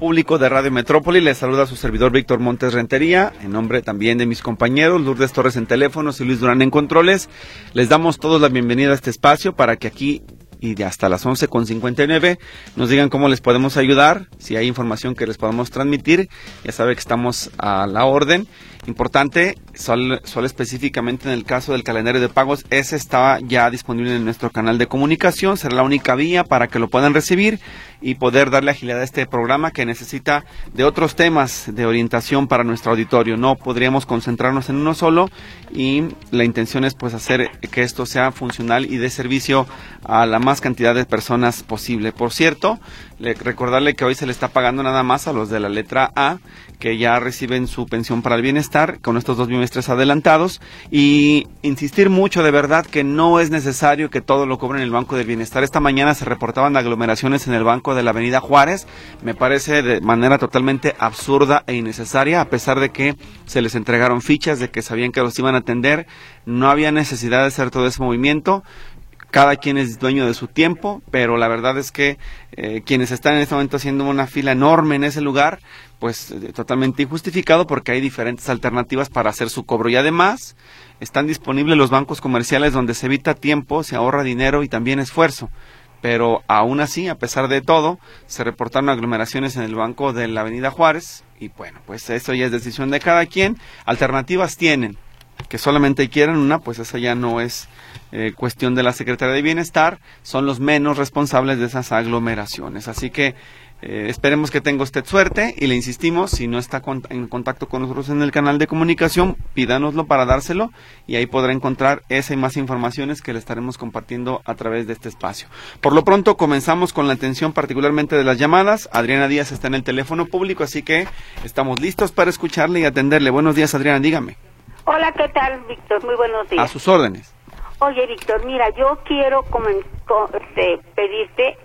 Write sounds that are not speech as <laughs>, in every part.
público de Radio Metrópoli. Les saluda su servidor Víctor Montes Rentería, en nombre también de mis compañeros Lourdes Torres en teléfonos y Luis Durán en controles. Les damos todos la bienvenida a este espacio para que aquí y de hasta las 11.59 nos digan cómo les podemos ayudar, si hay información que les podamos transmitir. Ya sabe que estamos a la orden. Importante, solo, solo, específicamente en el caso del calendario de pagos, ese está ya disponible en nuestro canal de comunicación, será la única vía para que lo puedan recibir y poder darle agilidad a este programa que necesita de otros temas de orientación para nuestro auditorio. No podríamos concentrarnos en uno solo y la intención es pues hacer que esto sea funcional y de servicio a la más cantidad de personas posible. Por cierto, recordarle que hoy se le está pagando nada más a los de la letra A que ya reciben su pensión para el bienestar con estos dos bimestres adelantados y insistir mucho de verdad que no es necesario que todo lo cobren en el Banco del Bienestar. Esta mañana se reportaban aglomeraciones en el Banco de la Avenida Juárez. Me parece de manera totalmente absurda e innecesaria a pesar de que se les entregaron fichas de que sabían que los iban a atender. No había necesidad de hacer todo ese movimiento cada quien es dueño de su tiempo, pero la verdad es que eh, quienes están en este momento haciendo una fila enorme en ese lugar, pues eh, totalmente injustificado porque hay diferentes alternativas para hacer su cobro y además están disponibles los bancos comerciales donde se evita tiempo, se ahorra dinero y también esfuerzo. Pero aún así, a pesar de todo, se reportaron aglomeraciones en el banco de la Avenida Juárez y bueno, pues eso ya es decisión de cada quien. Alternativas tienen, que solamente quieran una, pues esa ya no es eh, cuestión de la Secretaría de Bienestar, son los menos responsables de esas aglomeraciones. Así que eh, esperemos que tenga usted suerte y le insistimos, si no está en contacto con nosotros en el canal de comunicación, pídanoslo para dárselo y ahí podrá encontrar esa y más informaciones que le estaremos compartiendo a través de este espacio. Por lo pronto comenzamos con la atención particularmente de las llamadas. Adriana Díaz está en el teléfono público, así que estamos listos para escucharle y atenderle. Buenos días, Adriana, dígame. Hola, ¿qué tal, Víctor? Muy buenos días. A sus órdenes. Oye, Víctor, mira, yo quiero este, pedirte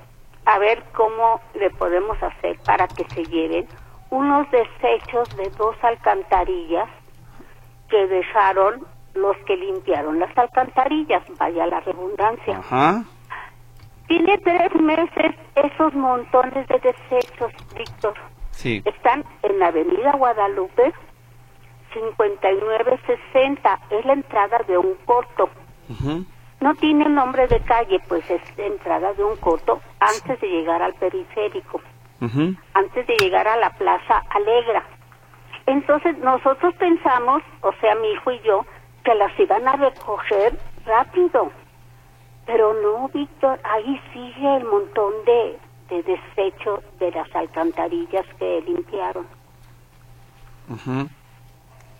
a ver cómo le podemos hacer para que se lleven unos desechos de dos alcantarillas que dejaron los que limpiaron las alcantarillas, vaya la redundancia. Ajá. Tiene tres meses esos montones de desechos, Víctor. Sí. Están en la avenida Guadalupe, 5960, es la entrada de un corto. No tiene nombre de calle, pues es entrada de un corto antes de llegar al periférico, antes de llegar a la Plaza Alegra. Entonces nosotros pensamos, o sea, mi hijo y yo, que las iban a recoger rápido. Pero no, Víctor, ahí sigue el montón de, de desechos de las alcantarillas que limpiaron.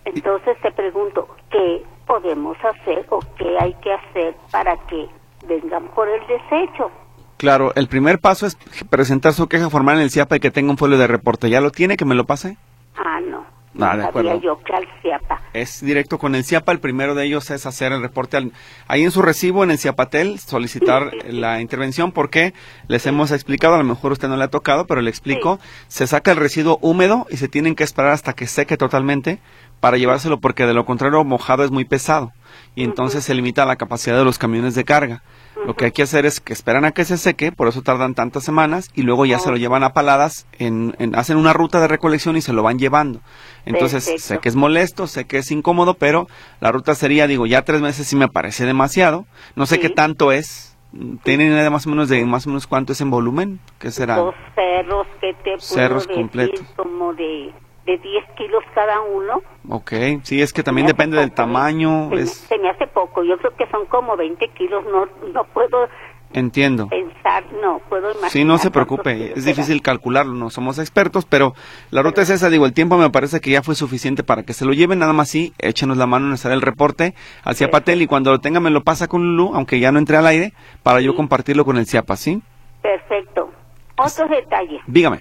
Entonces te pregunto, ¿qué podemos hacer o qué hay que hacer para que vengan por el desecho? Claro, el primer paso es presentar su queja formal en el CIAPA y que tenga un folio de reporte. ¿Ya lo tiene? ¿Que me lo pase? Ah, no. Ah, de acuerdo. yo que al CIAPA. Es directo con el CIAPA. El primero de ellos es hacer el reporte al, ahí en su recibo, en el CIAPATEL, solicitar la intervención porque les hemos explicado, a lo mejor usted no le ha tocado, pero le explico. Se saca el residuo húmedo y se tienen que esperar hasta que seque totalmente para llevárselo porque de lo contrario mojado es muy pesado y entonces se limita la capacidad de los camiones de carga. Lo que hay que hacer es que esperan a que se seque, por eso tardan tantas semanas y luego ya se lo llevan a paladas, en, hacen una ruta de recolección y se lo van llevando. Entonces sé que es molesto, sé que es incómodo, pero la ruta sería, digo, ya tres meses sí me parece demasiado. No sé qué tanto es. ¿Tienen idea más o menos de más o menos cuánto es en volumen? ¿Qué será? Dos cerros que te cerros completos. como de de 10 kilos cada uno. Ok, sí, es que también depende del tamaño. Se, es... se, me hace poco, yo creo que son como 20 kilos, no, no puedo Entiendo. pensar, no puedo imaginar. Sí, no se preocupe, es difícil calcularlo, no somos expertos, pero la ruta es esa, digo, el tiempo me parece que ya fue suficiente para que se lo lleven, nada más sí, échenos la mano en hacer el reporte al CIAPATEL y cuando lo tenga me lo pasa con Lulu, aunque ya no entre al aire, para yo compartirlo con el CIAPA, ¿sí? Perfecto. Otro detalle. Dígame.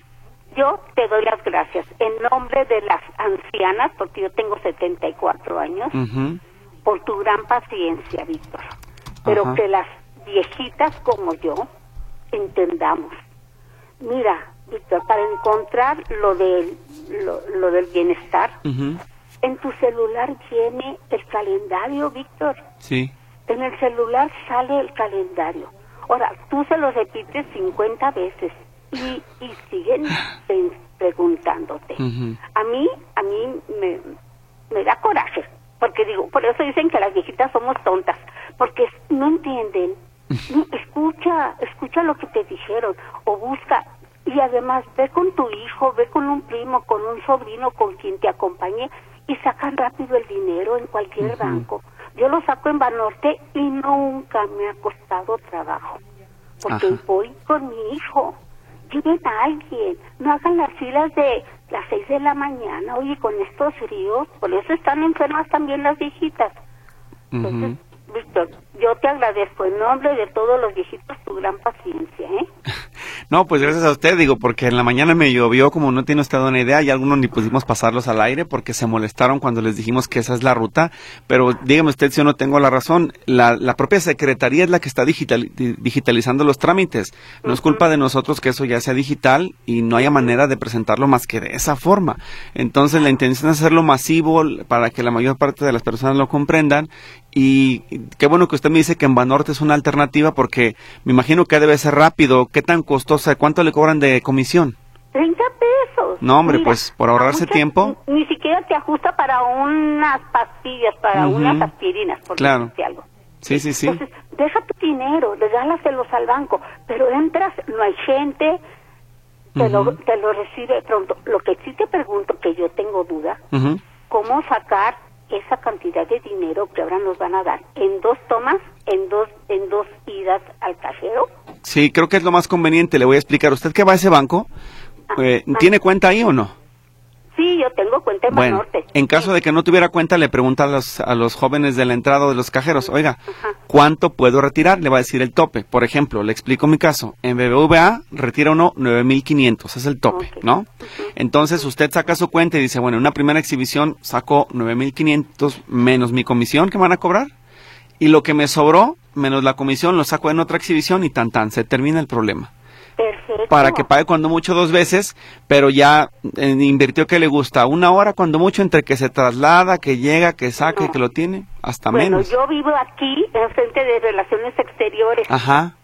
Yo te doy las gracias en nombre de las ancianas, porque yo tengo 74 años, por tu gran paciencia, Víctor. Pero que las viejitas como yo entendamos. Mira, Víctor, para encontrar lo del, lo, del bienestar, en tu celular viene el calendario, Víctor. Sí. En el celular sale el calendario. Ahora, tú se lo repites 50 veces y, y siguen preguntándote. A mí, a mí me, me da coraje, porque digo, por eso dicen que las viejitas somos tontas, porque no entienden. <laughs> escucha, escucha lo que te dijeron o busca y además ve con tu hijo, ve con un primo, con un sobrino, con quien te acompañe y sacan rápido el dinero en cualquier banco. Yo lo saco en Banorte y nunca me ha costado trabajo, porque voy con mi hijo. Lleven a alguien, no hagan las filas de las seis de la mañana, oye, con estos fríos, por eso están enfermas también las viejitas. Entonces, Víctor, yo te agradezco en nombre de todos los viejitos tu gran paciencia, ¿eh? <laughs> No, pues gracias a usted, digo, porque en la mañana me llovió, como no tiene usted una idea, y algunos ni pudimos pasarlos al aire porque se molestaron cuando les dijimos que esa es la ruta, pero dígame usted si yo no tengo la razón, la, la propia Secretaría es la que está digital, digitalizando los trámites, no es culpa de nosotros que eso ya sea digital y no haya manera de presentarlo más que de esa forma. Entonces la intención es hacerlo masivo para que la mayor parte de las personas lo comprendan y qué bueno que usted me dice que en Banorte es una alternativa porque me imagino que debe ser rápido. ¿Qué tan costosa? ¿Cuánto le cobran de comisión? 30 pesos. No, hombre, pues por ahorrarse tiempo. Ni siquiera te ajusta para unas pastillas, para unas aspirinas, por claro. algo. Sí, sí, sí. Entonces, deja tu dinero, regálaselos al banco, pero entras, no hay gente, te, lo, te lo recibe pronto. Lo que sí te pregunto, que yo tengo duda, ¿cómo sacar esa cantidad de dinero que ahora nos van a dar en dos tomas, en dos, en dos idas al cajero. Sí, creo que es lo más conveniente. Le voy a explicar. ¿Usted qué va a ese banco? Ah, eh, ah. ¿Tiene cuenta ahí o no? Yo tengo cuenta en bueno, En caso de que no tuviera cuenta, le pregunta a los, a los jóvenes de la entrada de los cajeros, oiga, ¿cuánto puedo retirar? Le va a decir el tope. Por ejemplo, le explico mi caso. En BBVA retira uno 9.500, es el tope, ¿no? Entonces usted saca su cuenta y dice, bueno, en una primera exhibición saco 9.500 menos mi comisión que van a cobrar. Y lo que me sobró, menos la comisión, lo saco en otra exhibición y tan tan, se termina el problema para que pague cuando mucho dos veces, pero ya invirtió que le gusta una hora cuando mucho entre que se traslada, que llega, que saque, que lo tiene, hasta menos. Bueno, yo vivo aquí, en frente de Relaciones Exteriores. Ajá.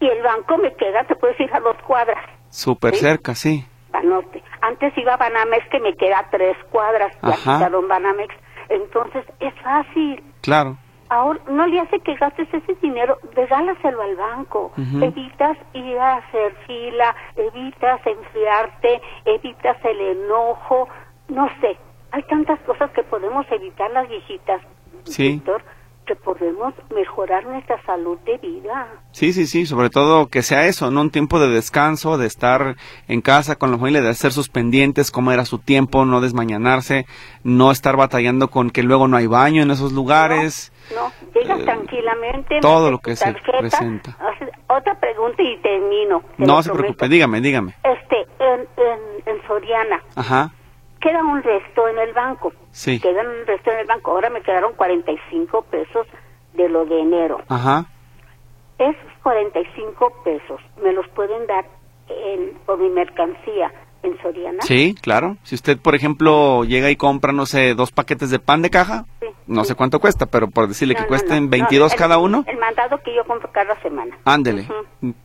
Y el banco me queda, te puedes ir a dos cuadras. Súper cerca, sí. Norte. Antes iba a Banamex, que me queda a tres cuadras, ya quitaron Banamex. Entonces, es fácil. Claro ahora no le hace que gastes ese dinero, regálaselo al banco. Evitas ir a hacer fila, evitas enfriarte, evitas el enojo, no sé. Hay tantas cosas que podemos evitar las viejitas, sí que podemos mejorar nuestra salud de vida. Sí, sí, sí, sobre todo que sea eso, ¿no? Un tiempo de descanso, de estar en casa con la familia, de hacer sus pendientes, comer a su tiempo, no desmañanarse, no estar batallando con que luego no hay baño en esos lugares. No, llegas eh, tranquilamente. Todo lo que se presenta. Otra pregunta y termino. No se preocupe, dígame, dígame. Este, en, en, en Soriana. Ajá queda un resto en el banco. Sí. Queda un resto en el banco. Ahora me quedaron 45 pesos de lo de enero. Ajá. Esos 45 pesos me los pueden dar en, por mi mercancía en Soriana. Sí, claro. Si usted, por ejemplo, llega y compra, no sé, dos paquetes de pan de caja, no sé cuánto cuesta, pero por decirle que cuesten 22 cada uno. El mandado que yo compro cada semana. Ándele.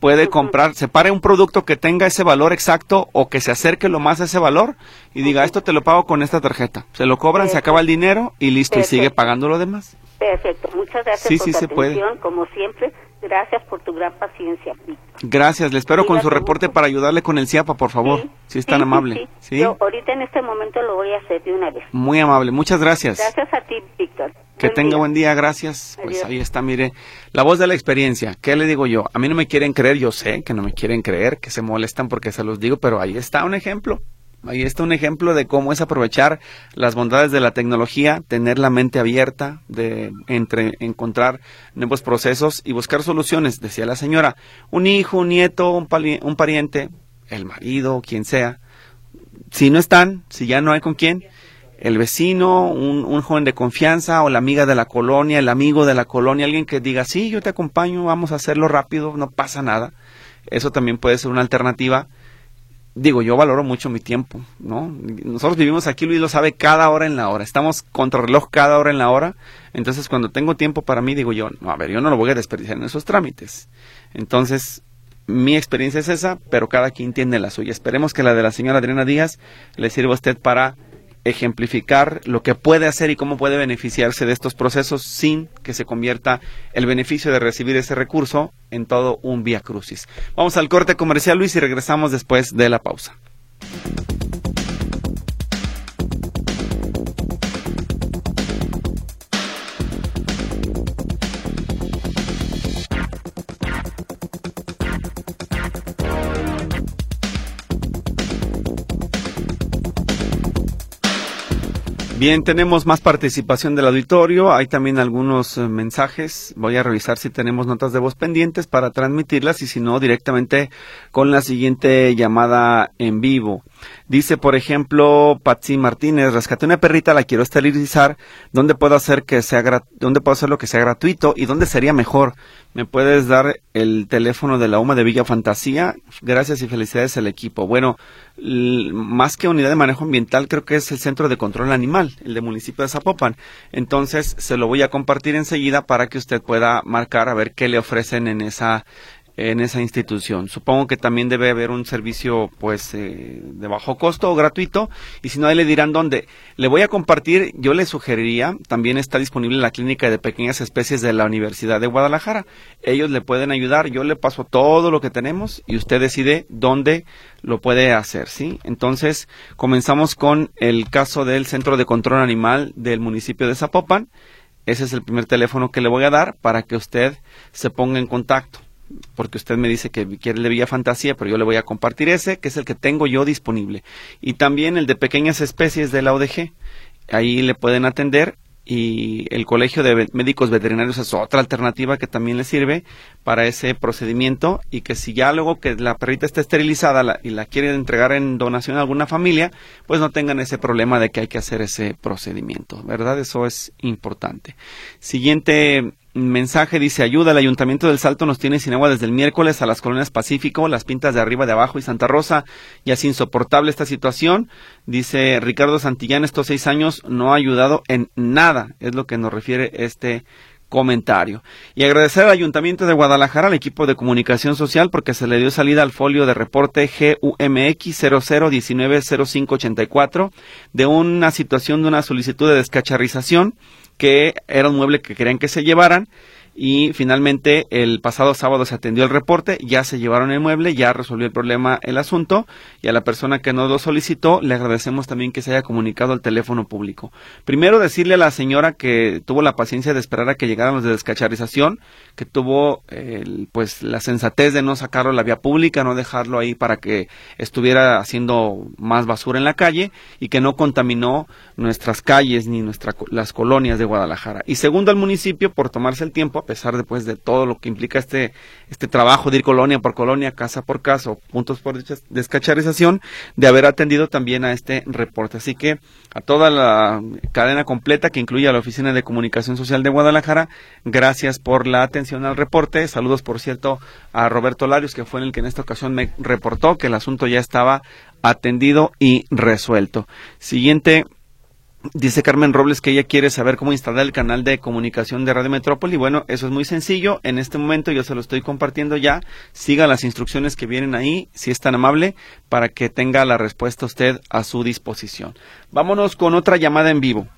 Puede comprar, separe un producto que tenga ese valor exacto o que se acerque lo más a ese valor y diga, esto te lo pago con esta tarjeta. Se lo cobran, se acaba el dinero y listo, y sigue pagando lo demás. Perfecto. Muchas gracias sí, por sí se atención, puede. como siempre. Gracias por tu gran paciencia. Gracias, le espero con su reporte para ayudarle con el CIAPA, por favor, si es tan amable. Sí, Yo ahorita en este momento lo voy a hacer de una vez. Muy amable, muchas gracias. Gracias a ti, Víctor. Que tenga buen día, gracias. Pues ahí está, mire, la voz de la experiencia. ¿Qué le digo yo? A mí no me quieren creer, yo sé que no me quieren creer, que se molestan porque se los digo, pero ahí está un ejemplo. Ahí está un ejemplo de cómo es aprovechar las bondades de la tecnología, tener la mente abierta, de entre encontrar nuevos procesos y buscar soluciones. Decía la señora, un hijo, un nieto, un, un pariente, el marido, quien sea. Si no están, si ya no hay con quién, el vecino, un, un, joven de confianza o la amiga de la colonia, el amigo de la colonia, alguien que diga, sí, yo te acompaño, vamos a hacerlo rápido, no pasa nada. Eso también puede ser una alternativa. Digo, yo valoro mucho mi tiempo, ¿no? Nosotros vivimos aquí, Luis lo sabe, cada hora en la hora. Estamos contra reloj cada hora en la hora. Entonces, cuando tengo tiempo para mí, digo yo, no, a ver, yo no lo voy a desperdiciar en esos trámites. Entonces, mi experiencia es esa, pero cada quien tiene la suya. Esperemos que la de la señora Adriana Díaz le sirva a usted para ejemplificar lo que puede hacer y cómo puede beneficiarse de estos procesos sin que se convierta el beneficio de recibir ese recurso en todo un vía crucis. Vamos al corte comercial, Luis, y regresamos después de la pausa. Bien, tenemos más participación del auditorio. Hay también algunos eh, mensajes. Voy a revisar si tenemos notas de voz pendientes para transmitirlas y si no, directamente con la siguiente llamada en vivo. Dice, por ejemplo, Patsy Martínez, rescaté una perrita, la quiero esterilizar. ¿Dónde puedo hacer que sea dónde puedo que sea gratuito y dónde sería mejor? ¿Me puedes dar el teléfono de la UMA de Villa Fantasía? Gracias y felicidades al equipo. Bueno, más que unidad de manejo ambiental, creo que es el Centro de Control Animal, el de municipio de Zapopan. Entonces, se lo voy a compartir enseguida para que usted pueda marcar a ver qué le ofrecen en esa en esa institución. Supongo que también debe haber un servicio pues eh, de bajo costo o gratuito y si no ahí le dirán dónde. Le voy a compartir, yo le sugeriría, también está disponible la clínica de pequeñas especies de la Universidad de Guadalajara. Ellos le pueden ayudar, yo le paso todo lo que tenemos y usted decide dónde lo puede hacer, ¿sí? Entonces, comenzamos con el caso del Centro de Control Animal del municipio de Zapopan. Ese es el primer teléfono que le voy a dar para que usted se ponga en contacto porque usted me dice que quiere el de Villa Fantasía, pero yo le voy a compartir ese, que es el que tengo yo disponible. Y también el de pequeñas especies de la ODG. Ahí le pueden atender y el Colegio de Médicos Veterinarios es otra alternativa que también le sirve para ese procedimiento y que si ya luego que la perrita está esterilizada y la quieren entregar en donación a alguna familia, pues no tengan ese problema de que hay que hacer ese procedimiento, ¿verdad? Eso es importante. Siguiente mensaje dice ayuda, el Ayuntamiento del Salto nos tiene sin agua desde el miércoles a las colonias Pacífico, las pintas de arriba, de abajo y Santa Rosa. Ya es insoportable esta situación. Dice Ricardo Santillán, estos seis años no ha ayudado en nada, es lo que nos refiere este comentario. Y agradecer al Ayuntamiento de Guadalajara, al equipo de comunicación social, porque se le dio salida al folio de reporte GUMX 00190584 de una situación de una solicitud de descacharrización que era un mueble que querían que se llevaran y finalmente el pasado sábado se atendió el reporte, ya se llevaron el mueble, ya resolvió el problema el asunto y a la persona que nos lo solicitó le agradecemos también que se haya comunicado al teléfono público. Primero decirle a la señora que tuvo la paciencia de esperar a que llegaran los de descacharización, que tuvo pues la sensatez de no sacarlo a la vía pública, no dejarlo ahí para que estuviera haciendo más basura en la calle y que no contaminó nuestras calles ni nuestras las colonias de Guadalajara. Y segundo al municipio por tomarse el tiempo a pesar después de todo lo que implica este, este trabajo de ir colonia por colonia, casa por casa, puntos por descacharización, de haber atendido también a este reporte. Así que a toda la cadena completa que incluye a la Oficina de Comunicación Social de Guadalajara, gracias por la atención al reporte. Saludos, por cierto, a Roberto Larios, que fue el que en esta ocasión me reportó que el asunto ya estaba atendido y resuelto. Siguiente Dice Carmen Robles que ella quiere saber cómo instalar el canal de comunicación de Radio Metrópoli. Bueno, eso es muy sencillo. En este momento yo se lo estoy compartiendo ya. Siga las instrucciones que vienen ahí, si es tan amable, para que tenga la respuesta usted a su disposición. Vámonos con otra llamada en vivo.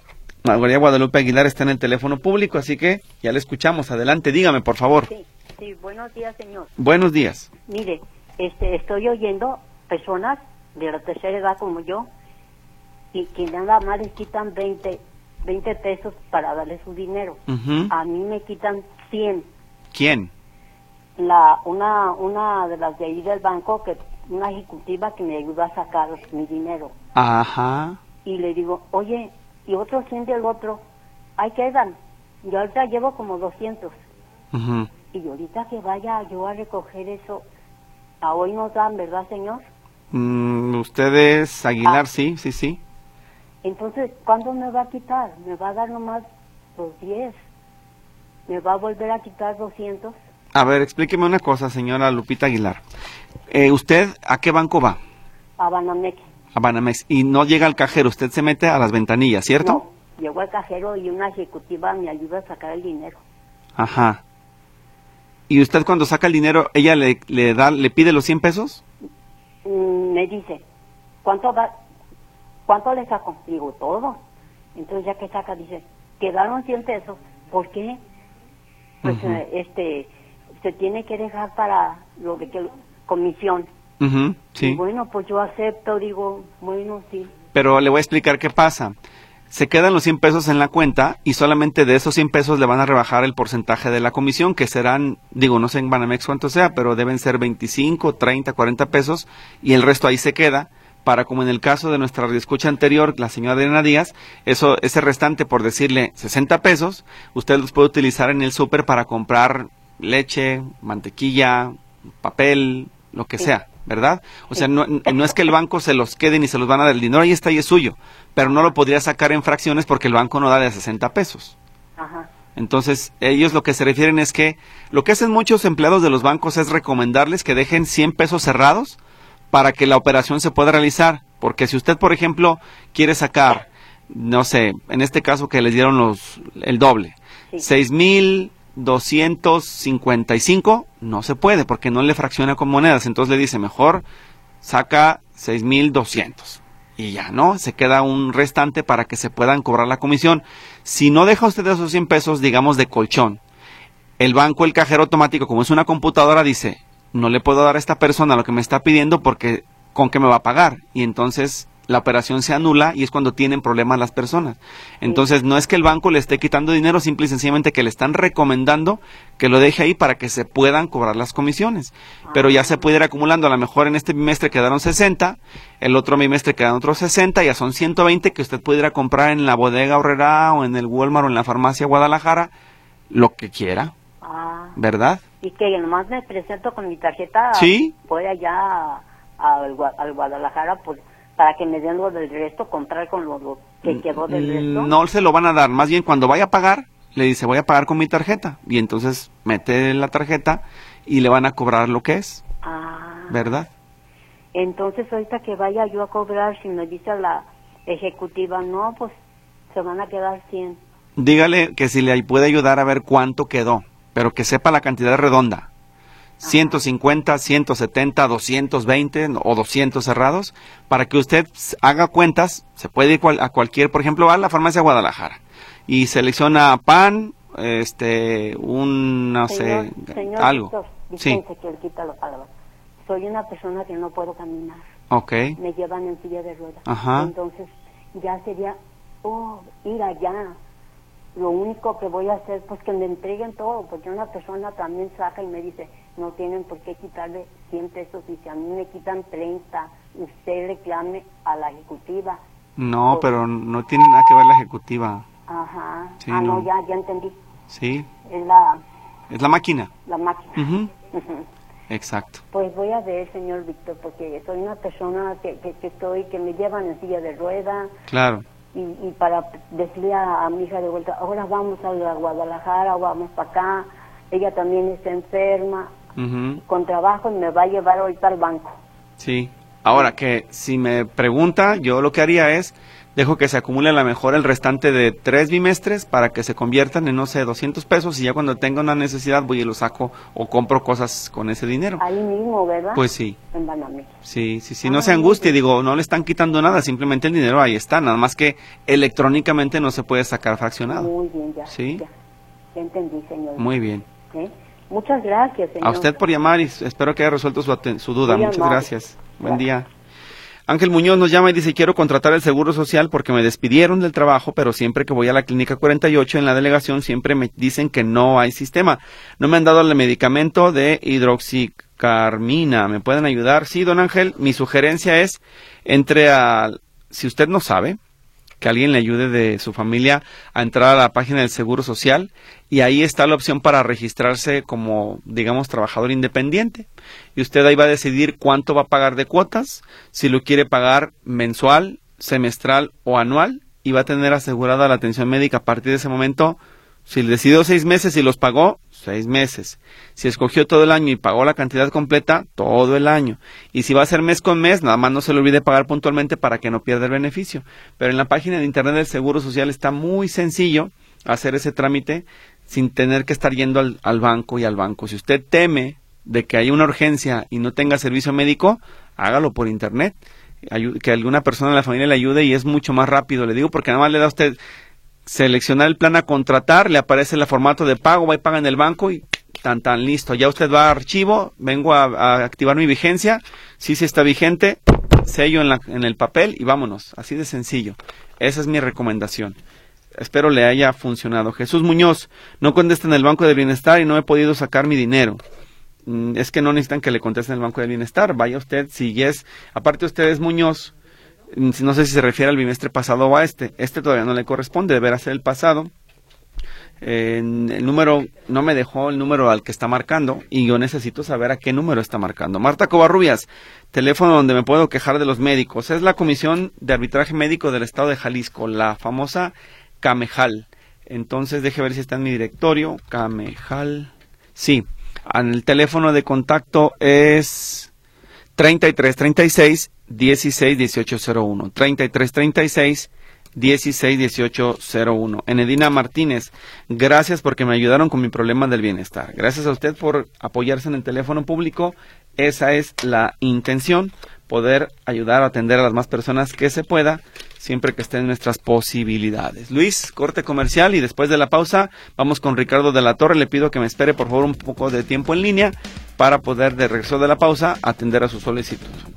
María Guadalupe Aguilar está en el teléfono público, así que ya le escuchamos. Adelante, dígame, por favor. Sí, sí, buenos días, señor. Buenos días. Mire, este, estoy oyendo personas de la tercera edad como yo y que nada más les quitan 20, 20 pesos para darle su dinero. A mí me quitan 100. ¿Quién? La, una, una de las de ahí del banco, que una ejecutiva que me ayuda a sacar mi dinero. Ajá. Y le digo, oye, y otro 100 del otro, ahí quedan. Yo ahorita llevo como 200. Y ahorita que vaya yo a recoger eso, a hoy nos dan, ¿verdad, señor? Mm, ustedes, Aguilar, ah. sí, sí, sí. Entonces, ¿cuándo me va a quitar? ¿Me va a dar nomás los 10? ¿Me va a volver a quitar 200? A ver, explíqueme una cosa, señora Lupita Aguilar. Eh, ¿Usted a qué banco va? A Banamex. A Banamex. Y no llega al cajero, usted se mete a las ventanillas, ¿cierto? No, llegó al cajero y una ejecutiva me ayuda a sacar el dinero. Ajá. ¿Y usted cuando saca el dinero, ella le, le da, le pide los 100 pesos? Mm, me dice, ¿cuánto va, cuánto le saco? Digo, todo. Entonces ya que saca, dice, quedaron 100 pesos. ¿Por qué? Pues eh, este, se tiene que dejar para lo de que comisión. sí. bueno, pues yo acepto, digo, bueno, sí. Pero le voy a explicar qué pasa. Se quedan los 100 pesos en la cuenta y solamente de esos 100 pesos le van a rebajar el porcentaje de la comisión, que serán, digo, no sé en Banamex cuánto sea, pero deben ser 25, 30, 40 pesos y el resto ahí se queda para como en el caso de nuestra escucha anterior, la señora Adriana Díaz, eso, ese restante por decirle 60 pesos, usted los puede utilizar en el súper para comprar leche, mantequilla, papel, lo que sea, ¿verdad? O sea, no, no, es que el banco se los quede ni se los van a dar, el dinero ahí está y es suyo, pero no lo podría sacar en fracciones porque el banco no da de 60 pesos. Ajá. Entonces, ellos lo que se refieren es que lo que hacen muchos empleados de los bancos es recomendarles que dejen 100 pesos cerrados para que la operación se pueda realizar. Porque si usted, por ejemplo, quiere sacar, no sé, en este caso que les dieron los, el doble, seis mil 255 no se puede porque no le fracciona con monedas. Entonces le dice, mejor saca 6200 y ya, ¿no? Se queda un restante para que se puedan cobrar la comisión. Si no deja usted esos 100 pesos, digamos, de colchón, el banco, el cajero automático, como es una computadora, dice, no le puedo dar a esta persona lo que me está pidiendo porque con qué me va a pagar. Y entonces la operación se anula y es cuando tienen problemas las personas. Entonces, no es que el banco le esté quitando dinero, simple y sencillamente que le están recomendando que lo deje ahí para que se puedan cobrar las comisiones. Pero ya se puede ir acumulando, a lo mejor en este bimestre quedaron 60, el otro bimestre quedaron otros 60, ya son 120 que usted pudiera comprar en la bodega Horrera o en el Walmart o en la farmacia Guadalajara, lo que quiera. Ah. ¿Verdad? Y que nomás me presento con mi tarjeta. Sí. Voy allá al, al Guadalajara, pues para que me den lo del resto, comprar con lo, que quedó del resto? No se lo van a dar, más bien cuando vaya a pagar, le dice voy a pagar con mi tarjeta y entonces mete la tarjeta y le van a cobrar lo que es. Ah. ¿Verdad? Entonces ahorita que vaya yo a cobrar, si me dice la ejecutiva, no, pues se van a quedar 100. Dígale que si le puede ayudar a ver cuánto quedó, pero que sepa la cantidad redonda. 150, 170, 220 o 200 cerrados, para que usted haga cuentas, se puede ir a cualquier, por ejemplo, a la farmacia Guadalajara y selecciona pan, este, un, no sé, algo. sí. que. Soy una persona que no puedo caminar. Ok. Me llevan en silla de ruedas. Ajá. Entonces, ya sería, oh, ir allá, lo único que voy a hacer pues que me entreguen todo, porque una persona también saca y me dice, no tienen por qué quitarle 100 pesos y si a mí me quitan 30, usted reclame a la ejecutiva. No, pero no tiene nada que ver la ejecutiva. Ajá. ah, no. ya, ya entendí. Sí. Es la... Es la máquina. La máquina. Exacto. Pues voy a ver, señor Víctor, porque soy una persona que, que, que estoy, que me llevan en silla de rueda. Claro y, para decirle a, mi hija de vuelta, ahora vamos a Guadalajara, vamos para acá, ella también está enferma, con trabajo y me va a llevar ahorita al banco. Sí, ahora que si me pregunta, yo lo que haría es dejo que se acumule a lo mejor el restante de tres bimestres para que se conviertan en, no sé, 200 pesos y ya cuando tenga una necesidad voy y lo saco o compro cosas con ese dinero. Ahí mismo, ¿verdad? Pues sí. En. Sí, sí, sí, no se angustie, digo, no le están quitando nada, simplemente el dinero ahí está, nada más que electrónicamente no se puede sacar fraccionado. Muy bien, ya. Sí. Ya, entendí, señor. Muy bien. ¿Eh? Muchas gracias, señor. A usted por llamar y espero que haya resuelto su, su duda. Muchas gracias. Buen día. Ángel Muñoz nos llama y dice, quiero contratar el Seguro Social porque me despidieron del trabajo, pero siempre que voy a la clínica 48 en la delegación siempre me dicen que no hay sistema. No me han dado el medicamento de hidroxicarmina. ¿Me pueden ayudar? Sí, don Ángel, mi sugerencia es, entre a, si usted no sabe, que alguien le ayude de su familia a entrar a la página del Seguro Social y ahí está la opción para registrarse como, digamos, trabajador independiente. Y usted ahí va a decidir cuánto va a pagar de cuotas, si lo quiere pagar mensual semestral o anual y va a tener asegurada la atención médica a partir de ese momento. Si decidió seis meses y los pagó, seis meses. Si escogió todo el año y pagó la cantidad completa, todo el año. Y si va a ser mes con mes, nada más no se le olvide pagar puntualmente para que no pierda el beneficio. Pero en la página de internet del Seguro Social está muy sencillo hacer ese trámite sin tener que estar yendo al, banco y al banco. Si usted teme de que haya una urgencia y no tenga servicio médico, hágalo por internet. que alguna persona de la familia le ayude y es mucho más rápido. Le digo porque nada más le da a usted seleccionar el plan a contratar, le aparece el formato de pago, va y paga en el banco y tan tan listo. Ya usted va a archivo, vengo a, activar mi vigencia, si sí, está vigente, sello en, la, en el papel y vámonos. Así de sencillo. Esa es mi recomendación. Espero le haya funcionado. Jesús Muñoz, no contesta en el Banco de Bienestar y no he podido sacar mi dinero. Mm, es que no necesitan que le contesten el Banco de Bienestar. Vaya usted, si es, aparte usted es Muñoz, no sé si se refiere al bimestre pasado o a este. Este todavía no le corresponde, deberá ser el pasado. el número, no me dejó el número al que está marcando y yo necesito saber a qué número está marcando. Marta Covarrubias, teléfono donde me puedo quejar de los médicos. Es la Comisión de Arbitraje Médico del Estado de Jalisco, la famosa Camejal. Entonces, deje ver si está en mi directorio. Camejal. Sí, el teléfono de contacto es 3336 16 1801. 3336 16 1801. Enedina Martínez, gracias porque me ayudaron con mi problema del bienestar. Gracias a usted por apoyarse en el teléfono público. Esa es la intención, poder ayudar a atender a las más personas que se pueda siempre que estén nuestras posibilidades. Luis, corte comercial y después de la pausa vamos con Ricardo de la Torre. Le pido que me espere por favor un poco de tiempo en línea para poder de regreso de la pausa atender a su solicitud.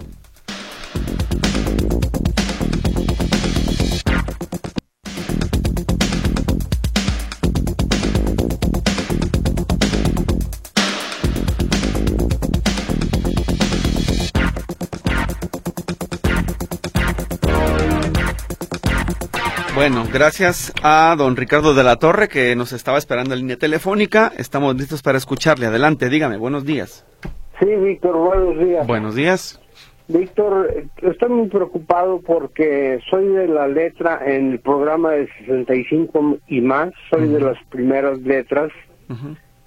Bueno, gracias a don Ricardo de la Torre que nos estaba esperando en línea telefónica. Estamos listos para escucharle. Adelante, dígame, buenos días. Sí, Víctor, buenos días. Buenos días. Víctor, estoy muy preocupado porque soy de la letra en el programa de 65 y más, soy de las primeras letras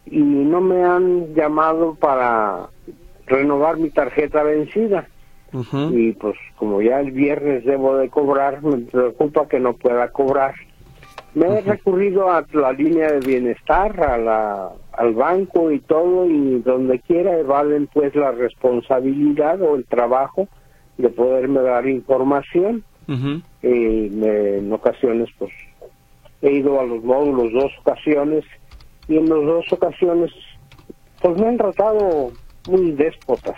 y no me han llamado para renovar mi tarjeta vencida y pues como ya el viernes debo de cobrar, me preocupa que no pueda cobrar. Me he recurrido a la línea de bienestar, a la, al banco y todo, y donde quiera evalen pues la responsabilidad o el trabajo de poderme dar información. y en ocasiones pues he ido a los módulos dos ocasiones y en las dos ocasiones pues me han tratado muy déspotas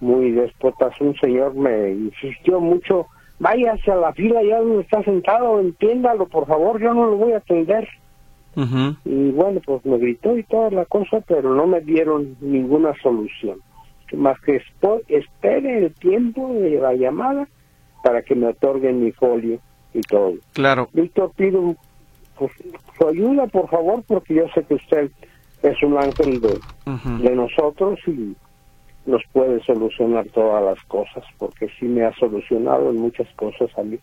muy despotas. Un señor me insistió mucho, váyase a la fila ya donde está sentado, entiéndalo, por favor, yo no lo voy a atender. Y bueno, pues me gritó y toda la cosa, pero no me dieron ninguna solución. Más que espere el tiempo de la llamada para que me otorguen mi folio y todo. Claro. Víctor, pido pues, su ayuda, por favor, porque yo sé que usted es un ángel de, de nosotros y nos puede solucionar todas las cosas, porque sí me ha solucionado en muchas cosas a mí.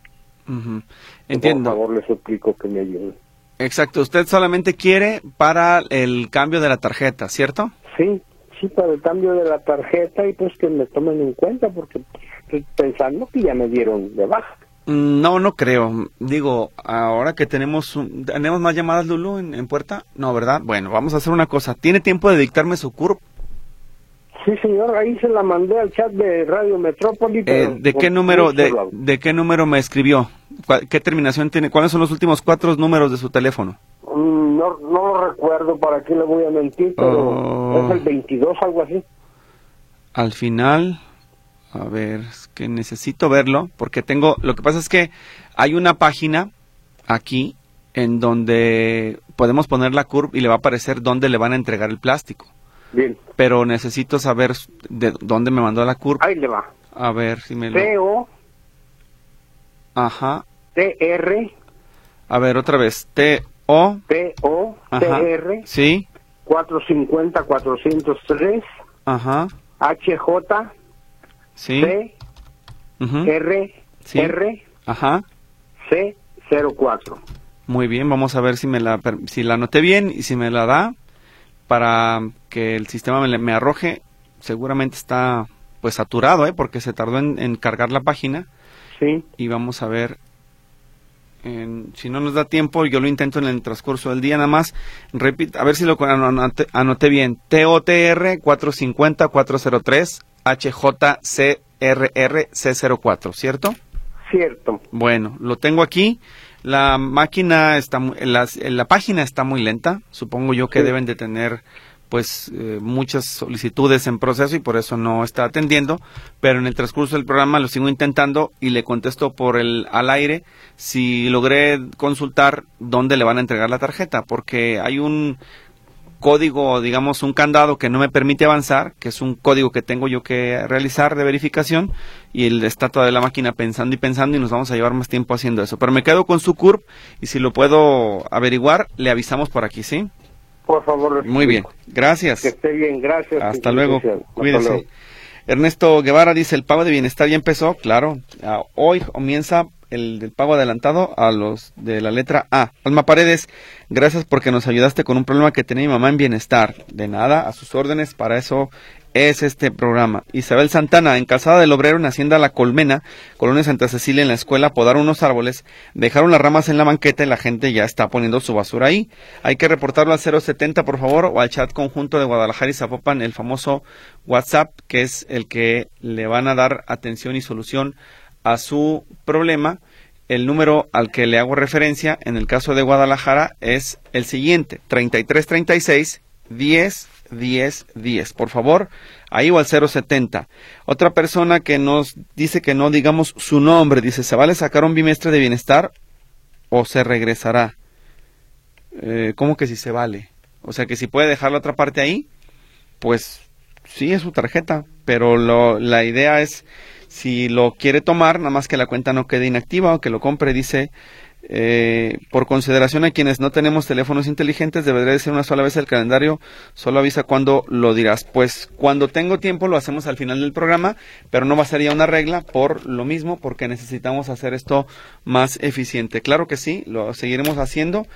Entiendo. Por favor, le suplico que me ayude. Exacto, usted solamente quiere para el cambio de la tarjeta, ¿cierto? Sí, sí, para el cambio de la tarjeta y pues que me tomen en cuenta, porque estoy pensando que ya me dieron de baja. Mm, no, no creo. Digo, ahora que tenemos tenemos más llamadas, Lulu, en, en, puerta. No, ¿verdad? Bueno, vamos a hacer una cosa. ¿Tiene tiempo de dictarme su CURP? Sí, señor, ahí se la mandé al chat de Radio Metrópoli. Eh, ¿De qué número de, qué número me escribió? ¿Qué terminación tiene? ¿Cuáles son los últimos cuatro números de su teléfono? Mm, no, no lo recuerdo, ¿para qué le voy a mentir? Pero oh. es el 22, algo así. Al final, a ver, es que necesito verlo, porque tengo, lo que pasa es que hay una página aquí en donde podemos poner la curva y le va a aparecer dónde le van a entregar el plástico. Bien. Pero necesito saber de dónde me mandó la curva. Ahí le va. A ver si me lo... T-O. Ajá. T-R. A ver, otra vez. T-O. T-O. T-R. Sí. 450-403. Ajá. H-J. Sí. C. R. R Ajá. C04. Muy bien, vamos a ver si me la si la anoté bien y si me la da para que el sistema me, me arroje. Seguramente está pues saturado, ¿eh? porque se tardó en, cargar la página. Sí. Y vamos a ver si no nos da tiempo, yo lo intento en el transcurso del día nada más. Repito, a ver si lo anoté, anoté bien. TOTR 450-403 HJCRR-C04, ¿cierto? Cierto. Bueno, lo tengo aquí. La máquina está, la, la página está muy lenta. Supongo yo que deben de tener pues eh, muchas solicitudes en proceso y por eso no está atendiendo, pero en el transcurso del programa lo sigo intentando y le contesto por el al aire si logré consultar dónde le van a entregar la tarjeta, porque hay un código, digamos, un candado que no me permite avanzar, que es un código que tengo yo que realizar de verificación y el está toda la máquina pensando y pensando y nos vamos a llevar más tiempo haciendo eso. Pero me quedo con su CURP y si lo puedo averiguar, le avisamos por aquí, ¿sí? Por favor. Muy bien, gracias. Que esté bien, gracias. Hasta luego, cuídese. Ernesto Guevara dice, el pago de bienestar ya empezó, claro. Hoy comienza el pago adelantado a los de la letra A. Alma Paredes, gracias porque nos ayudaste con un problema que tenía mi mamá en bienestar. De nada, a sus órdenes, para eso es este programa. Isabel Santana, en Calzada del Obrero, en Hacienda La Colmena, Colonia Santa Cecilia, en la escuela, podaron unos árboles, dejaron las ramas en la banqueta y la gente ya está poniendo su basura ahí. Hay que reportarlo al 070, por favor, o al chat conjunto de Guadalajara y Zapopan, el famoso WhatsApp, que es el que le van a dar atención y solución a su problema. El número al que le hago referencia en el caso de Guadalajara es el siguiente, 3336 10 10 10. Por favor, ahí o al 070. Otra persona que nos dice que no digamos su nombre, dice, ¿se vale sacar un bimestre de bienestar o se regresará? Eh, ¿Cómo que si se vale? O sea que si puede dejar la otra parte ahí, pues sí es su tarjeta, pero lo, la idea es si lo quiere tomar, nada más que la cuenta no quede inactiva o que lo compre, dice eh, por consideración a quienes no tenemos teléfonos inteligentes, debería ser una sola vez el calendario, solo avisa cuando lo dirás. Pues cuando tengo tiempo lo hacemos al final del programa, pero no va a ser ya una regla por lo mismo, porque necesitamos hacer esto más eficiente. Claro que sí, lo seguiremos haciendo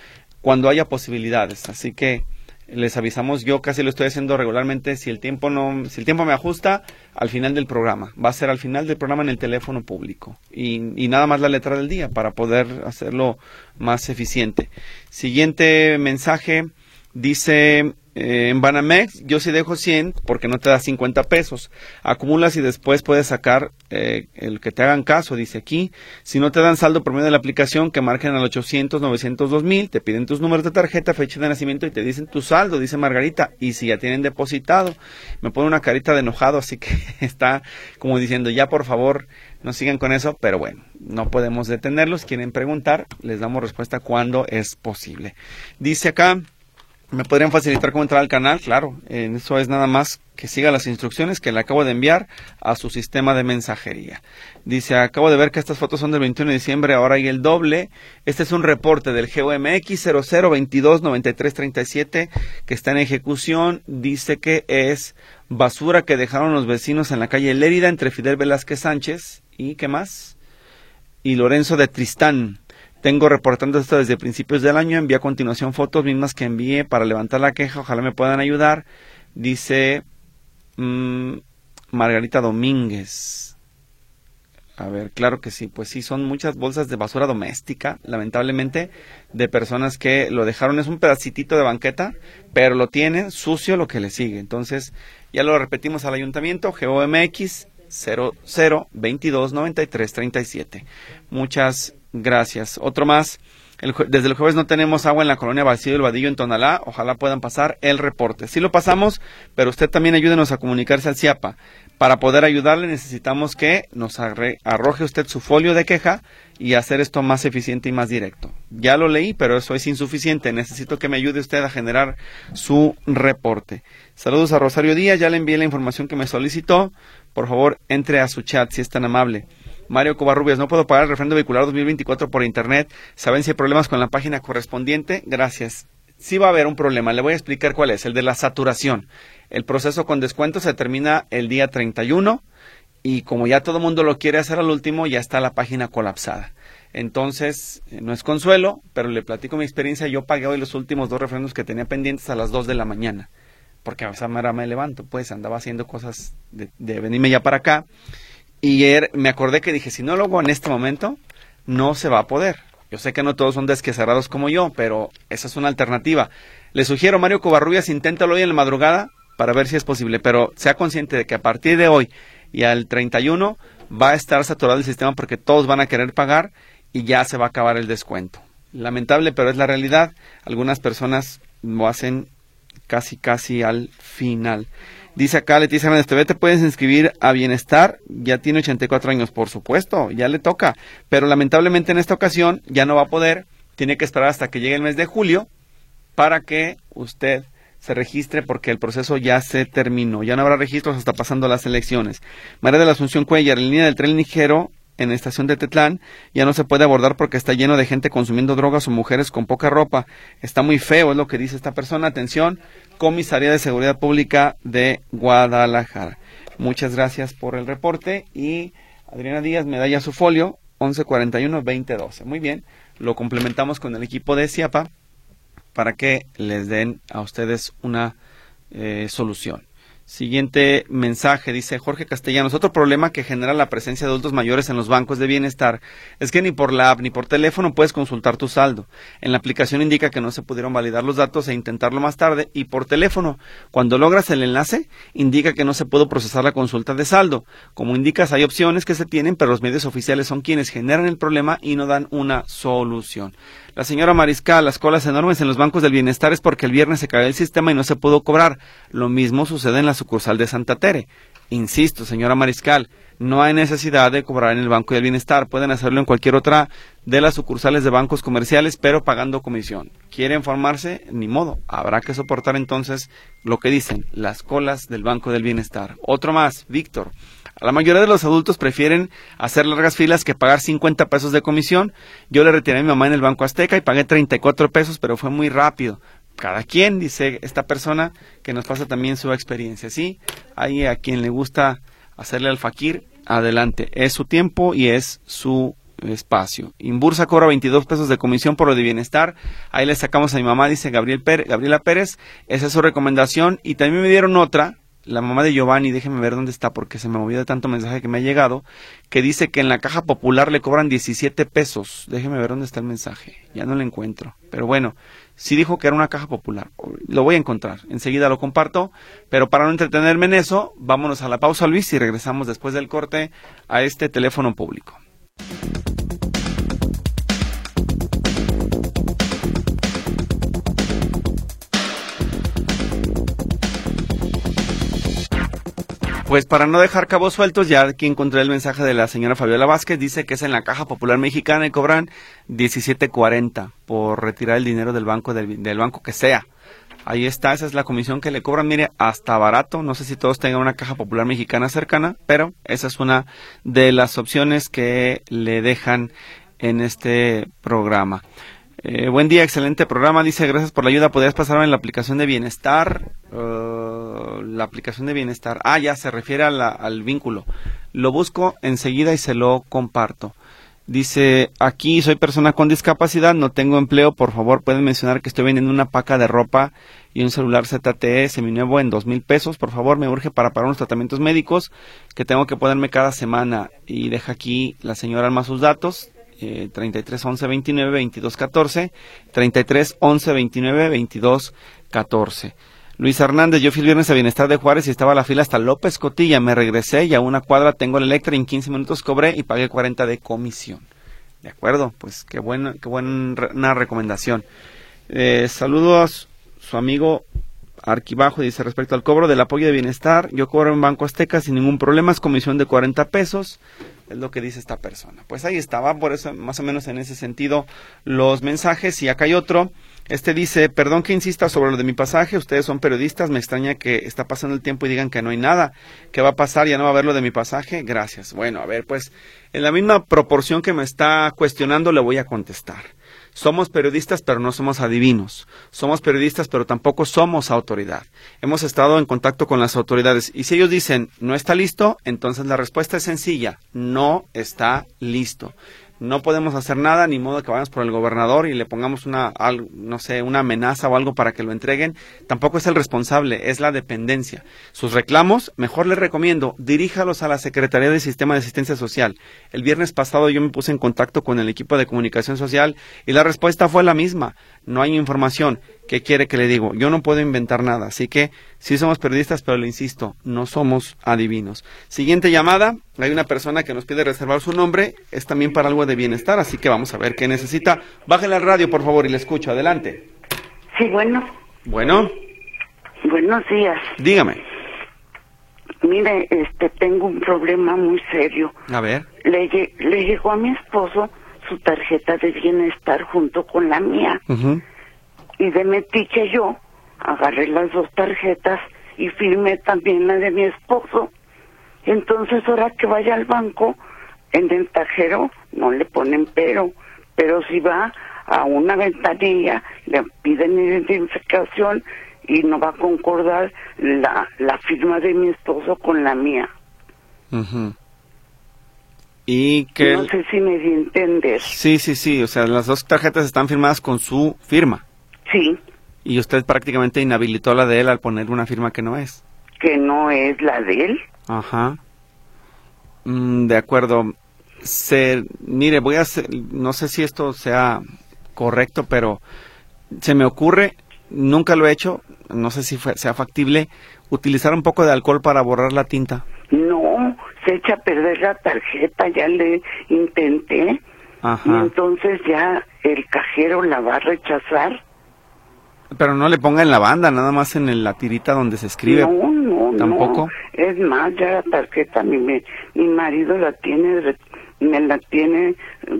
cuando haya posibilidades. Así que les avisamos, yo casi lo estoy haciendo regularmente, si el tiempo no, si el tiempo me ajusta, al final del programa. Va a ser al final del programa en el teléfono público. Y, y nada más la letra del día para poder hacerlo más eficiente. Siguiente mensaje dice eh, en Banamex yo sí dejo 100 porque no te da 50 pesos. Acumulas y después puedes sacar eh, el que te hagan caso, dice aquí. Si no te dan saldo por medio de la aplicación, que marquen al 800, 900, 2000, te piden tus números de tarjeta, fecha de nacimiento y te dicen tu saldo, dice Margarita. Y si ya tienen depositado, me pone una carita de enojado, así que <laughs> está como diciendo, ya por favor, no sigan con eso, pero bueno, no podemos detenerlos. Quieren preguntar, les damos respuesta cuando es posible. Dice acá, ¿Me podrían facilitar cómo entrar al canal? Claro, eso es nada más que siga las instrucciones que le acabo de enviar a su sistema de mensajería. Dice, acabo de ver que estas fotos son del 21 de diciembre, ahora hay el doble. Este es un reporte del GOMX 00229337 que está en ejecución. Dice que es basura que dejaron los vecinos en la calle Lérida entre Fidel Velázquez Sánchez y ¿qué más? Y Lorenzo de Tristán. Tengo reportando esto desde principios del año. Envié a continuación fotos mismas que envié para levantar la queja. Ojalá me puedan ayudar. Dice mm, Margarita Domínguez. A ver, claro que sí, pues sí, son muchas bolsas de basura doméstica, lamentablemente, de personas que lo dejaron, es un pedacitito de banqueta, pero lo tienen sucio lo que le sigue. Entonces, ya lo repetimos al ayuntamiento, GOMX 00229337. Muchas Gracias. Otro más. desde el jueves no tenemos agua en la colonia Vacío del Vadillo en Tonalá. Ojalá puedan pasar el reporte. Sí lo pasamos, pero usted también ayúdenos a comunicarse al CIAPA. Para poder ayudarle necesitamos que nos arroje usted su folio de queja y hacer esto más eficiente y más directo. Ya lo leí, pero eso es insuficiente. Necesito que me ayude usted a generar su reporte. Saludos a Rosario Díaz. Ya le envié la información que me solicitó. Por favor, entre a su chat si es tan amable. Mario Covarrubias, no puedo pagar el refrendo vehicular 2024 por internet. ¿Saben si hay problemas con la página correspondiente? Gracias. Sí va a haber un problema, le voy a explicar cuál es, el de la saturación. El proceso con descuento se termina el día 31 y como ya todo el mundo lo quiere hacer al último, ya está la página colapsada. Entonces, eh, no es consuelo, pero le platico mi experiencia. Yo pagué hoy los últimos dos referendos que tenía pendientes a las 2 de la mañana. Porque a esa hora me levanto, pues andaba haciendo cosas de, venirme ya para acá. Y er, me acordé que dije, si no lo hago en este momento, no se va a poder. Yo sé que no todos son desquecerrados como yo, pero esa es una alternativa. Le sugiero, Mario Covarrubias, inténtalo hoy en la madrugada para ver si es posible, pero sea consciente de que a partir de hoy y al 31 va a estar saturado el sistema porque todos van a querer pagar y ya se va a acabar el descuento. Lamentable, pero es la realidad. Algunas personas lo hacen casi, casi al final. Dice acá Leticia Hernández, ¿te puedes inscribir a Bienestar? Ya tiene 84 años, por supuesto, ya le toca. Pero lamentablemente en esta ocasión ya no va a poder. Tiene que esperar hasta que llegue el mes de julio para que usted se registre porque el proceso ya se terminó. Ya no habrá registros hasta pasando las elecciones. María de la Asunción Cuellar, en línea del tren ligero en estación de Tetlán ya no se puede abordar porque está lleno de gente consumiendo drogas o mujeres con poca ropa. Está muy feo, es lo que dice esta persona. Atención, Comisaría de Seguridad Pública de Guadalajara. Muchas gracias por el reporte y Adriana Díaz me da ya su folio 1141-2012. Muy bien, lo complementamos con el equipo de CIAPA para que les den a ustedes una eh, solución. Siguiente mensaje, dice Jorge Castellanos. Otro problema que genera la presencia de adultos mayores en los bancos de bienestar es que ni por la app ni por teléfono puedes consultar tu saldo. En la aplicación indica que no se pudieron validar los datos e intentarlo más tarde y por teléfono, cuando logras el enlace, indica que no se pudo procesar la consulta de saldo. Como indicas, hay opciones que se tienen, pero los medios oficiales son quienes generan el problema y no dan una solución. La señora Mariscal, las colas enormes en los bancos del bienestar es porque el viernes se cayó el sistema y no se pudo cobrar. Lo mismo sucede en la sucursal de Santa Tere. Insisto, señora Mariscal, no hay necesidad de cobrar en el Banco del Bienestar. Pueden hacerlo en cualquier otra de las sucursales de bancos comerciales, pero pagando comisión. ¿Quieren formarse? Ni modo. Habrá que soportar entonces lo que dicen las colas del Banco del Bienestar. Otro más, Víctor. La mayoría de los adultos prefieren hacer largas filas que pagar 50 pesos de comisión. Yo le retiré a mi mamá en el Banco Azteca y pagué 34 pesos, pero fue muy rápido. Cada quien, dice esta persona, que nos pasa también su experiencia. Sí, hay a quien le gusta hacerle al fakir, adelante. Es su tiempo y es su espacio. Inbursa cobra 22 pesos de comisión por lo de bienestar. Ahí le sacamos a mi mamá, dice Gabriel Pérez, Gabriela Pérez. Esa es su recomendación. Y también me dieron otra la mamá de Giovanni, déjeme ver dónde está porque se me movió de tanto mensaje que me ha llegado, que dice que en la caja popular le cobran 17 pesos. Déjeme ver dónde está el mensaje. Ya no lo encuentro. Pero bueno, sí dijo que era una caja popular. Lo voy a encontrar. Enseguida lo comparto. Pero para no entretenerme en eso, vámonos a la pausa, Luis, y regresamos después del corte a este teléfono público. Pues para no dejar cabos sueltos, ya aquí encontré el mensaje de la señora Fabiola Vázquez, dice que es en la Caja Popular Mexicana y cobran 17.40 por retirar el dinero del banco, del, del, banco que sea. Ahí está, esa es la comisión que le cobran, mire, hasta barato, no sé si todos tengan una Caja Popular Mexicana cercana, pero esa es una de las opciones que le dejan en este programa. Eh, buen día, excelente programa. Dice, gracias por la ayuda. ¿Podrías pasarme en la aplicación de bienestar? Uh, la aplicación de bienestar. Ah, ya, se refiere al vínculo. Lo busco enseguida y se lo comparto. Dice, aquí soy persona con discapacidad, no tengo empleo, por favor pueden mencionar que estoy vendiendo una paca de ropa y un celular ZTE seminuevo en dos mil pesos, por favor me urge para pagar unos tratamientos médicos que tengo que ponerme cada semana y deja aquí la señora más sus datos, eh, 33 11 29 22 14, 33 11 29 22 14. Luis Hernández, yo fui el viernes a Bienestar de Juárez y estaba la fila hasta López Cotilla. Me regresé y a una cuadra tengo el Electra y en 15 minutos cobré y pagué 40 de comisión. De acuerdo, pues qué, buena, qué buena recomendación. Eh, saludos a su amigo Arquibajo, dice respecto al cobro del apoyo de bienestar. Yo cobro en Banco Azteca sin ningún problema, es comisión de 40 pesos es lo que dice esta persona. Pues ahí estaba, por eso más o menos en ese sentido los mensajes. Y acá hay otro. Este dice, perdón que insista sobre lo de mi pasaje, ustedes son periodistas, me extraña que está pasando el tiempo y digan que no hay nada. ¿Qué va a pasar? ¿Ya no va a haber lo de mi pasaje? Gracias. Bueno, a ver, pues en la misma proporción que me está cuestionando le voy a contestar. Somos periodistas, pero no somos adivinos. Somos periodistas, pero tampoco somos autoridad. Hemos estado en contacto con las autoridades y si ellos dicen no está listo, entonces la respuesta es sencilla, no está listo no podemos hacer nada, ni modo que vayamos por el gobernador y le pongamos una, no sé, una amenaza o algo para que lo entreguen. Tampoco es el responsable, es la dependencia. Sus reclamos, mejor les recomiendo, diríjalos a la Secretaría de Sistema de Asistencia Social. El viernes pasado yo me puse en contacto con el equipo de comunicación social y la respuesta fue la misma. No hay información. ¿Qué quiere que le digo? Yo no puedo inventar nada, así que sí somos periodistas, pero le insisto, no somos adivinos. Siguiente llamada, hay una persona que nos pide reservar su nombre, es también para algo de bienestar, así que vamos a ver qué necesita. Bájale al radio, por favor, y le escucho, adelante. Sí, bueno. Bueno. Buenos días. Dígame. Mire, este, tengo un problema muy serio. A ver. Le, le llegó a mi esposo su tarjeta de bienestar junto con la mía y de metiche yo agarré las dos tarjetas y firmé también la de mi esposo. Entonces ahora que vaya al banco, en el tajero no le ponen pero, pero si va a una ventanilla, le piden identificación y no va a concordar la, la firma de mi esposo con la mía. Y que... No sé si me di entender. Sí, sí, sí, o sea, las dos tarjetas están firmadas con su firma. Sí. Y usted prácticamente inhabilitó la de él al poner una firma que no es. Que no es la de él. Ajá. Mm, de acuerdo. Se, mire, voy a hacer, no sé si esto sea correcto, pero se me ocurre, nunca lo he hecho, no sé si sea factible, utilizar un poco de alcohol para borrar la tinta. No, se echa a perder la tarjeta, ya le intenté. Ajá. Y entonces ya el cajero la va a rechazar. Pero no le ponga en la banda, nada más en la tirita donde se escribe. No, no, ¿Tampoco? Es más, ya la tarjeta mi, mi marido la tiene, me la tiene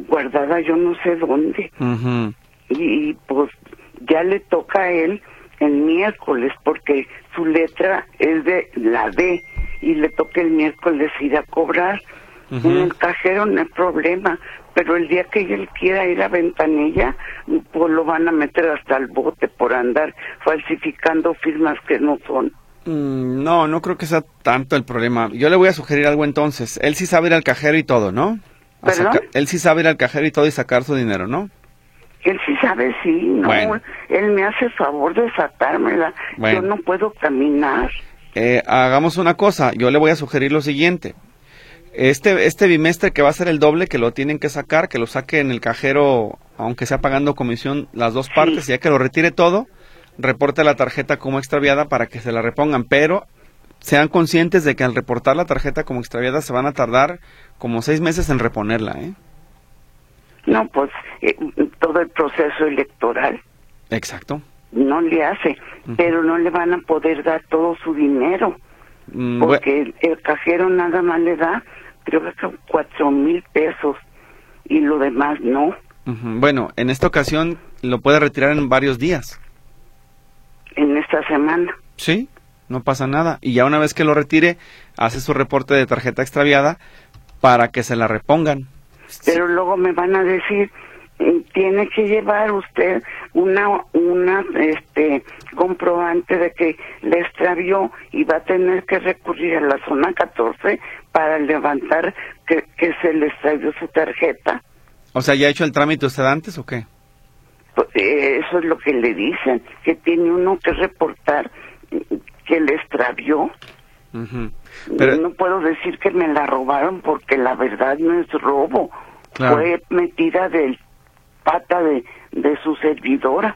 guardada yo no sé dónde. y, pues ya le toca a él el miércoles porque su letra es de la D y le toca el miércoles ir a cobrar. En el cajero no hay problema, pero el día que él quiera ir a Ventanilla, pues lo van a meter hasta el bote por andar falsificando firmas que no son. Mm, no, no creo que sea tanto el problema. Yo le voy a sugerir algo entonces. Él sí sabe ir al cajero y todo, ¿no? él sí sabe ir al cajero y todo y sacar su dinero, ¿no? Él sí sabe, sí, no. Él me hace favor de sacármela. Yo no puedo caminar. Eh, hagamos una cosa. Yo le voy a sugerir lo siguiente este, este bimestre que va a ser el doble, que lo tienen que sacar, que lo saque en el cajero, aunque sea pagando comisión las dos partes, ya que lo retire todo, reporte la tarjeta como extraviada para que se la repongan, pero sean conscientes de que al reportar la tarjeta como extraviada se van a tardar como seis meses en reponerla, ¿eh? No, pues eh, todo el proceso electoral. Exacto. No le hace, pero no le van a poder dar todo su dinero, mm, porque el, cajero nada más le da creo que son cuatro mil pesos y lo demás no. Bueno, en esta ocasión lo puede retirar en varios días. En esta semana. Sí, no pasa nada. Y ya una vez que lo retire, hace su reporte de tarjeta extraviada para que se la repongan. Pero luego me van a decir, tiene que llevar usted una una este comprobante de que le extravió y va a tener que recurrir a la zona 14 para levantar que, que se le extravió su tarjeta. O sea, ¿ya ha hecho el trámite usted antes o qué? Pues, eh, eso es lo que le dicen, que tiene uno que reportar que le extravió. Pero... No puedo decir que me la robaron porque la verdad no es robo. Fue metida del pata de, de su servidora.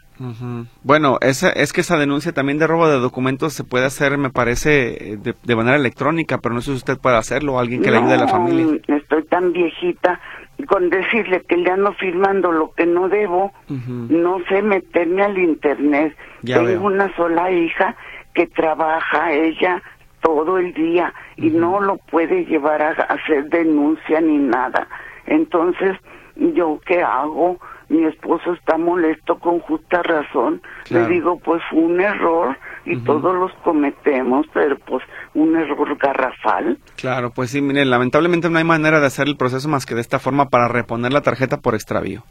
Bueno, esa, es que esa denuncia también de robo de documentos se puede hacer, me parece, de, de manera electrónica, pero no sé si usted puede hacerlo alguien que le ayude a la familia. Estoy tan viejita con decirle que le ando firmando lo que no debo, no sé meterme al internet. Tengo una sola hija que trabaja ella todo el día y no lo puede llevar a hacer denuncia ni nada. Entonces, ¿yo qué hago? Mi esposo está molesto con justa razón. Le digo, pues fue un error y todos los cometemos, pero pues un error garrafal. Claro, pues sí, mire, lamentablemente no hay manera de hacer el proceso más que de esta forma para reponer la tarjeta por extravío.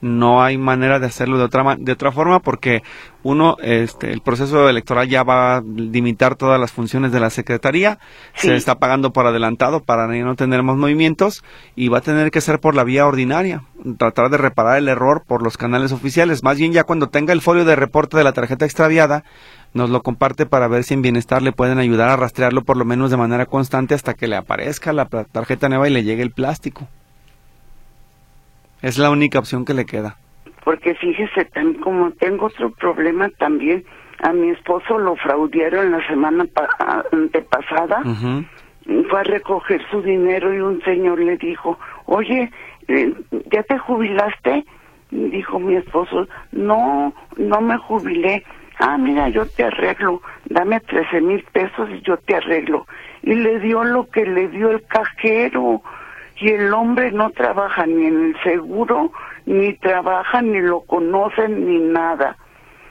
No hay manera de hacerlo de otra de otra forma porque uno este el proceso electoral ya va a limitar todas las funciones de la secretaría se está pagando por adelantado para no tener más movimientos y va a tener que ser por la vía ordinaria tratar de reparar el error por los canales oficiales. Más bien ya cuando tenga el folio de reporte de la tarjeta extraviada nos lo comparte para ver si en bienestar le pueden ayudar a rastrearlo por lo menos de manera constante hasta que le aparezca la tarjeta nueva y le llegue el plástico es la única opción que le queda. Porque fíjese, también como tengo otro problema también, a mi esposo lo fraudearon la semana antepasada. Fue a recoger su dinero y un señor le dijo, oye, eh, ¿ya te jubilaste? Dijo mi esposo, no, no me jubilé. Ah, mira, yo te arreglo, dame trece mil pesos y yo te arreglo. Y le dio lo que le dio el cajero y el hombre no trabaja ni en el seguro, ni trabaja, ni lo conocen, ni nada.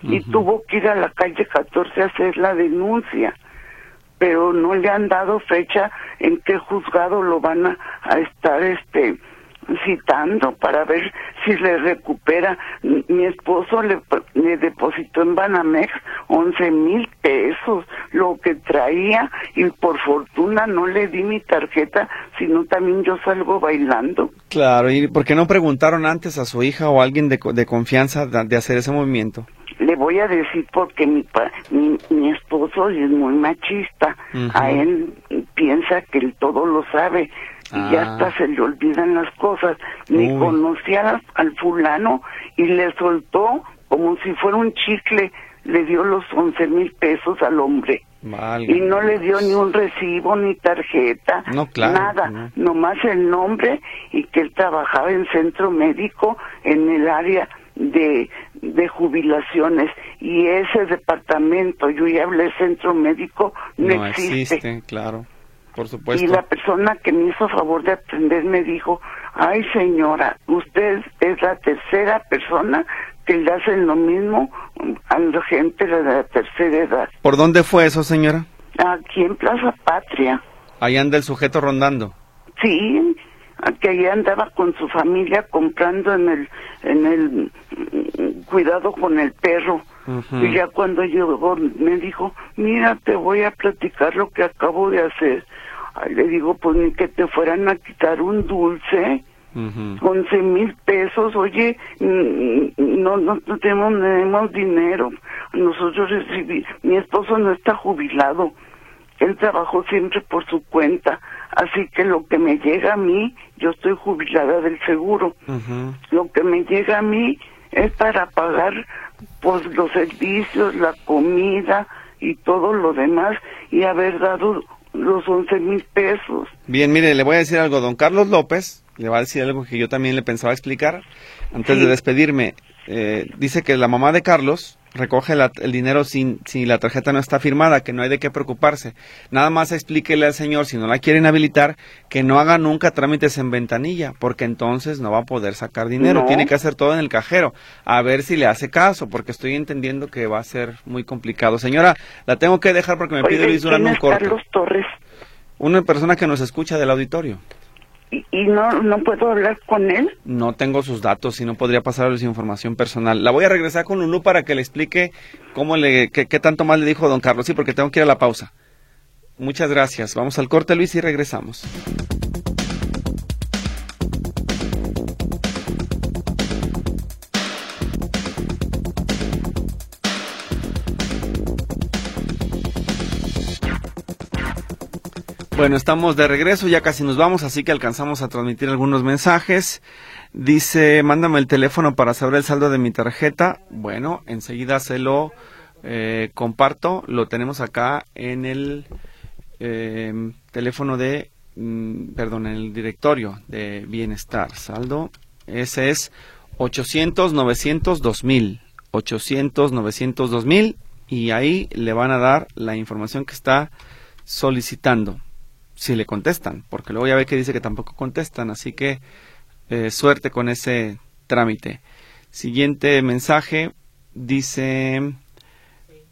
Y tuvo que ir a la calle 14 a hacer la denuncia, pero no le han dado fecha en qué juzgado lo van a, a estar este citando para ver si le recupera. Mi esposo le, le depositó en Banamex 11 mil pesos, lo que traía, y por fortuna no le di mi tarjeta, sino también yo salgo bailando. Claro, ¿y por qué no preguntaron antes a su hija o a alguien de, de confianza de, hacer ese movimiento? Le voy a decir porque mi, mi, mi esposo es muy machista. A él piensa que él todo lo sabe y ya hasta ah. se le olvidan las cosas. Ni conocía al, fulano y le soltó como si fuera un chicle, le dio los once mil pesos al hombre. Y no le dio ni un recibo, ni tarjeta, nada, nomás el nombre y que él trabajaba en centro médico en el área de, de jubilaciones y ese departamento, yo ya hablé centro médico, no, existe. Claro. Por supuesto. Y la persona que me hizo favor de atender me dijo, ay señora, usted es la tercera persona que le hacen lo mismo a la gente de la tercera edad. ¿Por dónde fue eso, señora? Aquí en Plaza Patria. Ahí anda el sujeto rondando. Sí, que ahí andaba con su familia comprando en el, en el cuidado con el perro. Y ya cuando llegó me dijo, mira, te voy a platicar lo que acabo de hacer. Le digo, pues ni que te fueran a quitar un dulce. once mil pesos, oye, no, no, tenemos, tenemos dinero. Nosotros recibimos, mi esposo no está jubilado, él trabajó siempre por su cuenta, así que lo que me llega a mí, yo estoy jubilada del seguro, lo que me llega a mí es para pagar pues los servicios, la comida y todo lo demás y haber dado los once mil pesos. Bien, mire, le voy a decir algo, don Carlos López, le va a decir algo que yo también le pensaba explicar antes de despedirme. Eh, dice que la mamá de Carlos recoge el dinero sin, si la tarjeta no está firmada, que no hay de qué preocuparse. Nada más explíquele al señor, si no la quieren habilitar, que no haga nunca trámites en ventanilla, porque entonces no va a poder sacar dinero. Tiene que hacer todo en el cajero. A ver si le hace caso, porque estoy entendiendo que va a ser muy complicado. Señora, la tengo que dejar porque me pide Luis Durán un corto. Carlos Torres? Una persona que nos escucha del auditorio. ¿Y, no, no puedo hablar con él? No tengo sus datos y no podría pasarles información personal. La voy a regresar con Lulú para que le explique cómo le, qué, qué tanto más le dijo don Carlos. Sí, porque tengo que ir a la pausa. Muchas gracias. Vamos al corte, Luis, y regresamos. Bueno, estamos de regreso, ya casi nos vamos, así que alcanzamos a transmitir algunos mensajes. Dice, mándame el teléfono para saber el saldo de mi tarjeta. Bueno, enseguida se lo eh, comparto. Lo tenemos acá en el em, teléfono de, mm, perdón, en el directorio de bienestar. Saldo, ese es 800 900 2000. 800 900 2000 y ahí le van a dar la información que está solicitando si le contestan, porque luego ya ve que dice que tampoco contestan, así que eh, suerte con ese trámite. Siguiente mensaje dice,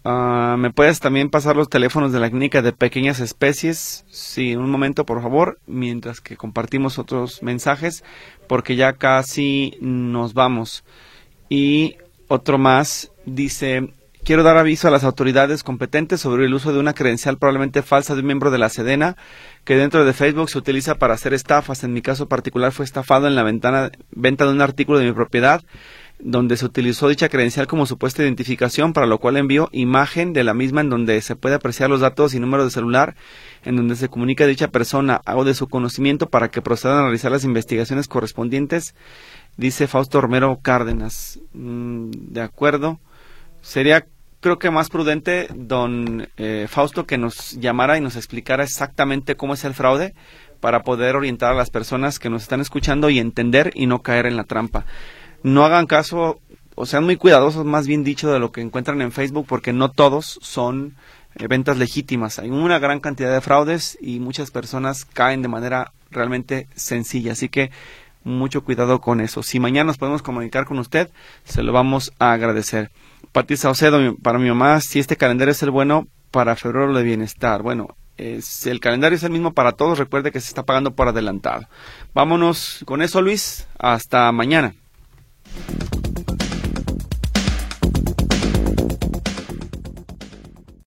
Ah, ¿Me puedes también pasar los teléfonos de la clínica de pequeñas especies? Sí, un momento, por favor, mientras que compartimos otros mensajes, porque ya casi nos vamos. Y otro más dice, quiero dar aviso a las autoridades competentes sobre el uso de una credencial probablemente falsa de un miembro de la Sedena, que dentro de Facebook se utiliza para hacer estafas. En mi caso particular fue estafado en la ventana, venta de un artículo de mi propiedad donde se utilizó dicha credencial como supuesta identificación, para lo cual envió imagen de la misma en donde se puede apreciar los datos y números de celular, en donde se comunica dicha persona, hago de su conocimiento para que procedan a realizar las investigaciones correspondientes, dice Fausto Romero Cárdenas. Mm, de acuerdo. Sería creo que más prudente, don eh, Fausto, que nos llamara y nos explicara exactamente cómo es el fraude para poder orientar a las personas que nos están escuchando y entender y no caer en la trampa no hagan caso o sean muy cuidadosos, más bien dicho, de lo que encuentran en Facebook, porque no todos son eh, ventas legítimas. Hay una gran cantidad de fraudes y muchas personas caen de manera realmente sencilla. Así que mucho cuidado con eso. Si mañana nos podemos comunicar con usted, se lo vamos a agradecer. Pati Saucedo, para mi mamá, si este calendario es el bueno para febrero de bienestar. Bueno, es, el calendario es el mismo para todos. Recuerde que se está pagando por adelantado. Vámonos con eso, Luis. Hasta mañana.